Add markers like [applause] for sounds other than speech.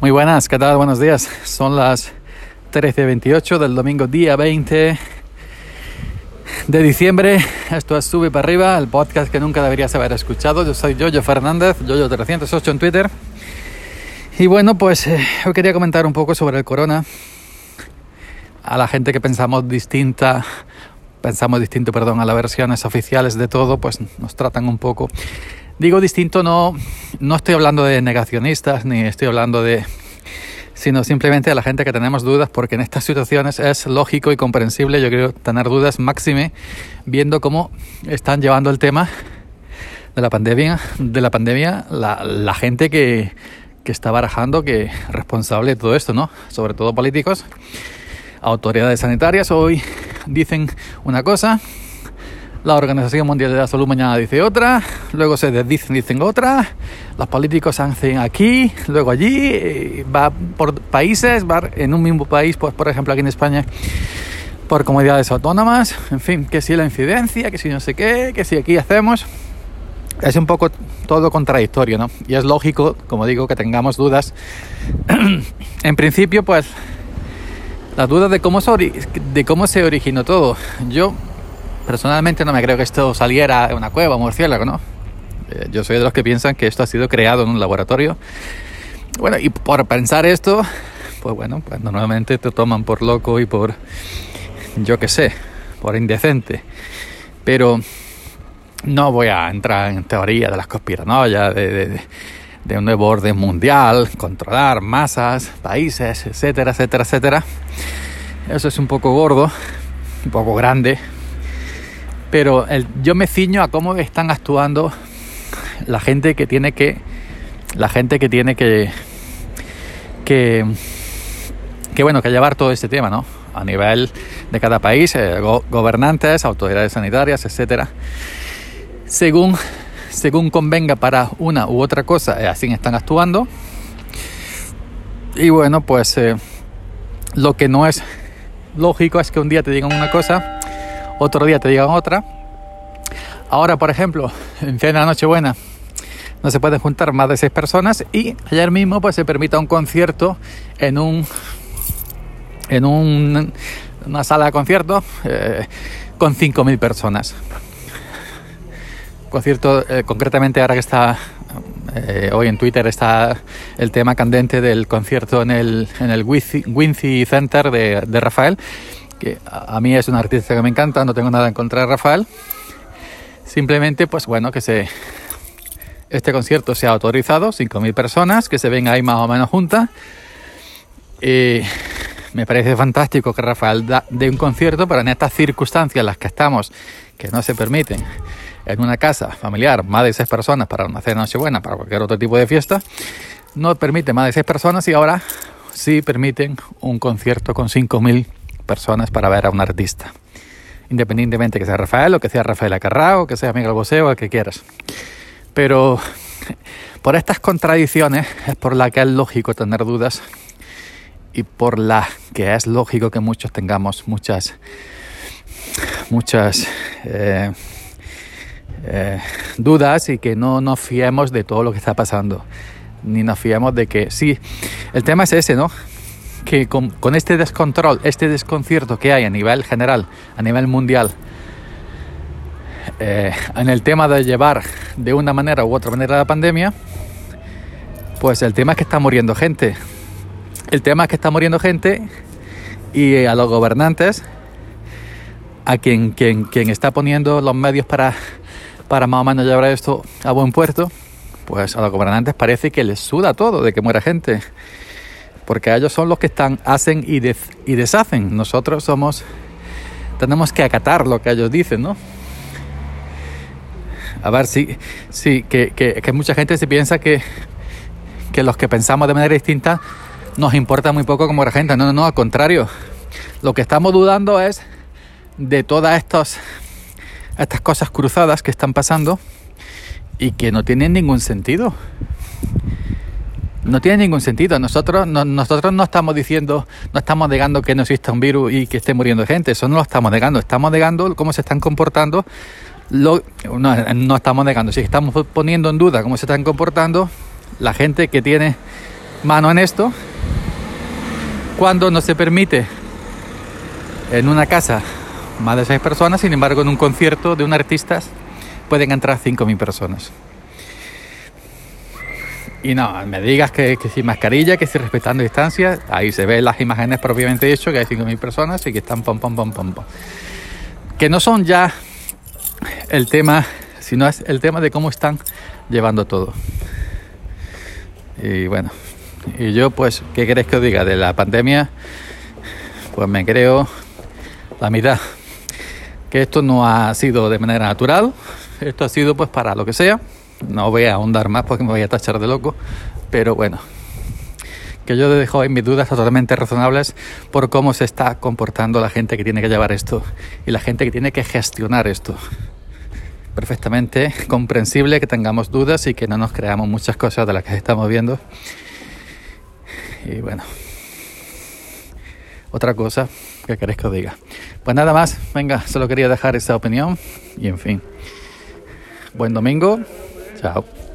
Muy buenas, ¿qué tal? Buenos días. Son las 13.28 del domingo día 20 de diciembre. Esto es Sube para arriba, el podcast que nunca deberías haber escuchado. Yo soy Jojo Fernández, Jojo308 en Twitter. Y bueno, pues eh, hoy quería comentar un poco sobre el corona. A la gente que pensamos distinta, pensamos distinto, perdón, a las versiones oficiales de todo, pues nos tratan un poco Digo distinto, no, no estoy hablando de negacionistas ni estoy hablando de sino simplemente a la gente que tenemos dudas, porque en estas situaciones es lógico y comprensible, yo creo, tener dudas máxime, viendo cómo están llevando el tema de la pandemia, de la pandemia, la, la gente que, que está barajando que responsable de todo esto, ¿no? Sobre todo políticos, autoridades sanitarias hoy dicen una cosa, la Organización Mundial de la Salud mañana dice otra, luego se desdicen, dicen otra, los políticos hacen aquí, luego allí, va por países, va en un mismo país, pues por ejemplo aquí en España, por comunidades autónomas, en fin, que si la incidencia, que si no sé qué, que si aquí hacemos. Es un poco todo contradictorio, ¿no? Y es lógico, como digo, que tengamos dudas. [clears throat] en principio, pues, las dudas de cómo, de cómo se originó todo. Yo Personalmente no me creo que esto saliera de una cueva, murciélago, ¿no? Eh, yo soy de los que piensan que esto ha sido creado en un laboratorio. Bueno, y por pensar esto, pues bueno, pues normalmente te toman por loco y por, yo qué sé, por indecente. Pero no voy a entrar en teoría de las conspiranoias, de, de, de un nuevo orden mundial, controlar masas, países, etcétera, etcétera, etcétera. Eso es un poco gordo, un poco grande, pero yo me ciño a cómo están actuando la gente que tiene que la gente que tiene que que, bueno que llevar todo este tema no a nivel de cada país eh, gobernantes autoridades sanitarias etcétera. Según según convenga para una u otra cosa eh, así están actuando. Y bueno pues eh, lo que no es lógico es que un día te digan una cosa otro día te digan otra. Ahora, por ejemplo, [laughs] en cena de Nochebuena no se pueden juntar más de seis personas y ayer mismo pues se permite un concierto en un en un, una sala de concierto eh, con 5.000 personas. Concierto, eh, concretamente ahora que está eh, hoy en Twitter está el tema candente del concierto en el, en el Wincy Center de, de Rafael que a mí es un artista que me encanta, no tengo nada en contra de Rafael. Simplemente, pues bueno, que se este concierto se ha autorizado, 5.000 personas, que se ven ahí más o menos juntas. Y me parece fantástico que Rafael dé un concierto, pero en estas circunstancias en las que estamos, que no se permiten en una casa familiar más de seis personas para una cena buena para cualquier otro tipo de fiesta, no permite más de seis personas y ahora sí permiten un concierto con 5.000 personas para ver a un artista. Independientemente que sea Rafael o que sea Rafael Acarrao, que sea Miguel Bosé o el que quieras. Pero [laughs] por estas contradicciones es por la que es lógico tener dudas y por la que es lógico que muchos tengamos muchas muchas eh, eh, dudas y que no nos fiemos de todo lo que está pasando ni nos fiemos de que sí el tema es ese no que con, este descontrol, este desconcierto que hay a nivel general, a nivel mundial, eh, en el tema de llevar de una manera u otra manera la pandemia, pues el tema es que está muriendo gente. El tema es que está muriendo gente y a los gobernantes, a quien, quien, quien está poniendo los medios para, para más o menos llevar esto a buen puerto, pues a los gobernantes parece que les suda todo de que muera gente porque ellos son los que están, hacen y, deshacen. Nosotros somos, tenemos que acatar lo que ellos dicen, ¿no? A ver, sí, sí que, que, que mucha gente se piensa que, que los que pensamos de manera distinta nos importa muy poco como la gente. No, no, no, al contrario. Lo que estamos dudando es de todas estas, estas cosas cruzadas que están pasando y que no tienen ningún sentido no tiene ningún sentido. Nosotros no, nosotros no estamos diciendo, no estamos negando que no exista un virus y que esté muriendo gente. Eso no lo estamos negando. Estamos negando cómo se están comportando. Lo, no, no estamos negando. Si estamos poniendo en duda cómo se están comportando la gente que tiene mano en esto cuando no se permite en una casa más de seis personas, sin embargo en un concierto de un artista pueden entrar 5.000 personas. Y no, me digas que, sin mascarilla, que sin respetando distancia, ahí se ven las imágenes propiamente dicho, que hay 5.000 personas y que están pom, pom, pom, pom, pom. Que no son ya el tema, sino es el tema de cómo están llevando todo. Y bueno, y yo pues, ¿qué queréis que os diga? De la pandemia, pues me creo la mitad. Que esto no ha sido de manera natural, esto ha sido pues para lo que sea. No voy a ahondar más porque me voy a tachar de loco, pero bueno, que yo dejo en mis dudas totalmente razonables por cómo se está comportando la gente que tiene que llevar esto y la gente que tiene que gestionar esto. Perfectamente comprensible que tengamos dudas y que no nos creamos muchas cosas de las que estamos viendo. Y bueno, otra cosa que queréis que os diga. Pues nada más, venga, solo quería dejar esa opinión y en fin. Buen domingo. Ciao.